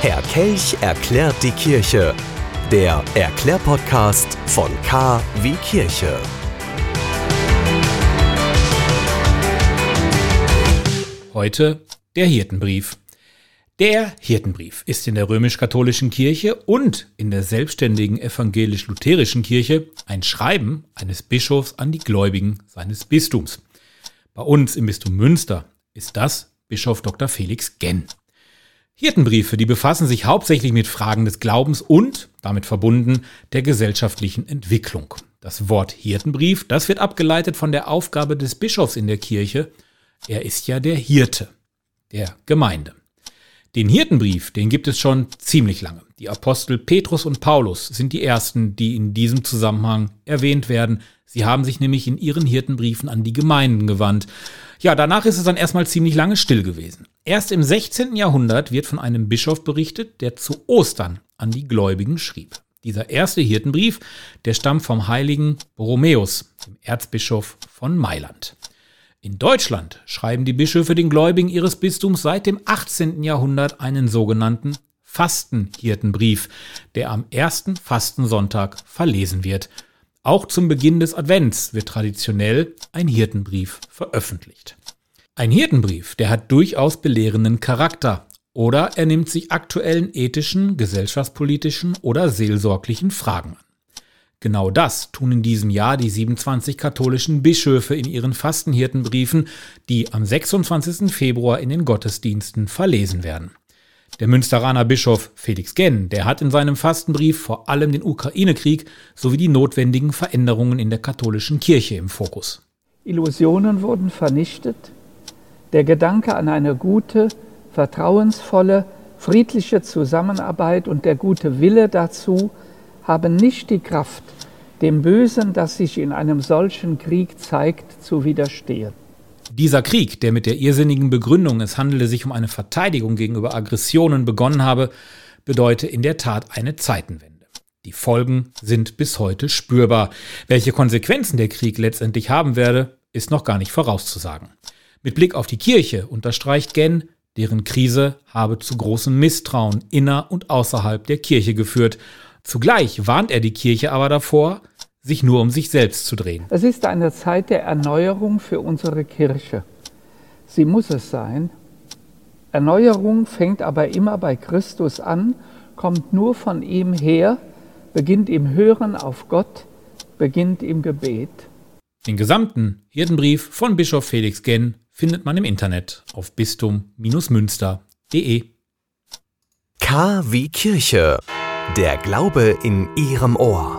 Kelch erklärt die Kirche. Der Erklärpodcast von K wie Kirche. Heute der Hirtenbrief. Der Hirtenbrief ist in der römisch-katholischen Kirche und in der selbstständigen evangelisch-lutherischen Kirche ein Schreiben eines Bischofs an die Gläubigen seines Bistums. Bei uns im Bistum Münster ist das Bischof Dr. Felix Genn. Hirtenbriefe, die befassen sich hauptsächlich mit Fragen des Glaubens und, damit verbunden, der gesellschaftlichen Entwicklung. Das Wort Hirtenbrief, das wird abgeleitet von der Aufgabe des Bischofs in der Kirche. Er ist ja der Hirte der Gemeinde. Den Hirtenbrief, den gibt es schon ziemlich lange. Die Apostel Petrus und Paulus sind die ersten, die in diesem Zusammenhang erwähnt werden. Sie haben sich nämlich in ihren Hirtenbriefen an die Gemeinden gewandt. Ja, danach ist es dann erstmal ziemlich lange still gewesen. Erst im 16. Jahrhundert wird von einem Bischof berichtet, der zu Ostern an die Gläubigen schrieb. Dieser erste Hirtenbrief, der stammt vom heiligen Borromäus, dem Erzbischof von Mailand. In Deutschland schreiben die Bischöfe den Gläubigen ihres Bistums seit dem 18. Jahrhundert einen sogenannten Fastenhirtenbrief, der am ersten Fastensonntag verlesen wird. Auch zum Beginn des Advents wird traditionell ein Hirtenbrief veröffentlicht. Ein Hirtenbrief, der hat durchaus belehrenden Charakter oder er nimmt sich aktuellen ethischen, gesellschaftspolitischen oder seelsorglichen Fragen an. Genau das tun in diesem Jahr die 27 katholischen Bischöfe in ihren Fastenhirtenbriefen, die am 26. Februar in den Gottesdiensten verlesen werden. Der Münsteraner Bischof Felix Genn, der hat in seinem Fastenbrief vor allem den Ukraine-Krieg sowie die notwendigen Veränderungen in der katholischen Kirche im Fokus. Illusionen wurden vernichtet, der Gedanke an eine gute, vertrauensvolle, friedliche Zusammenarbeit und der gute Wille dazu haben nicht die Kraft, dem Bösen, das sich in einem solchen Krieg zeigt, zu widerstehen. Dieser Krieg, der mit der irrsinnigen Begründung, es handele sich um eine Verteidigung gegenüber Aggressionen begonnen habe, bedeute in der Tat eine Zeitenwende. Die Folgen sind bis heute spürbar. Welche Konsequenzen der Krieg letztendlich haben werde, ist noch gar nicht vorauszusagen. Mit Blick auf die Kirche unterstreicht Genn, deren Krise habe zu großem Misstrauen inner und außerhalb der Kirche geführt Zugleich warnt er die Kirche aber davor, sich nur um sich selbst zu drehen. Es ist eine Zeit der Erneuerung für unsere Kirche. Sie muss es sein. Erneuerung fängt aber immer bei Christus an, kommt nur von ihm her, beginnt im Hören auf Gott, beginnt im Gebet. Den gesamten Hirtenbrief von Bischof Felix Genn findet man im Internet auf bistum-münster.de. K wie Kirche. Der Glaube in Ihrem Ohr.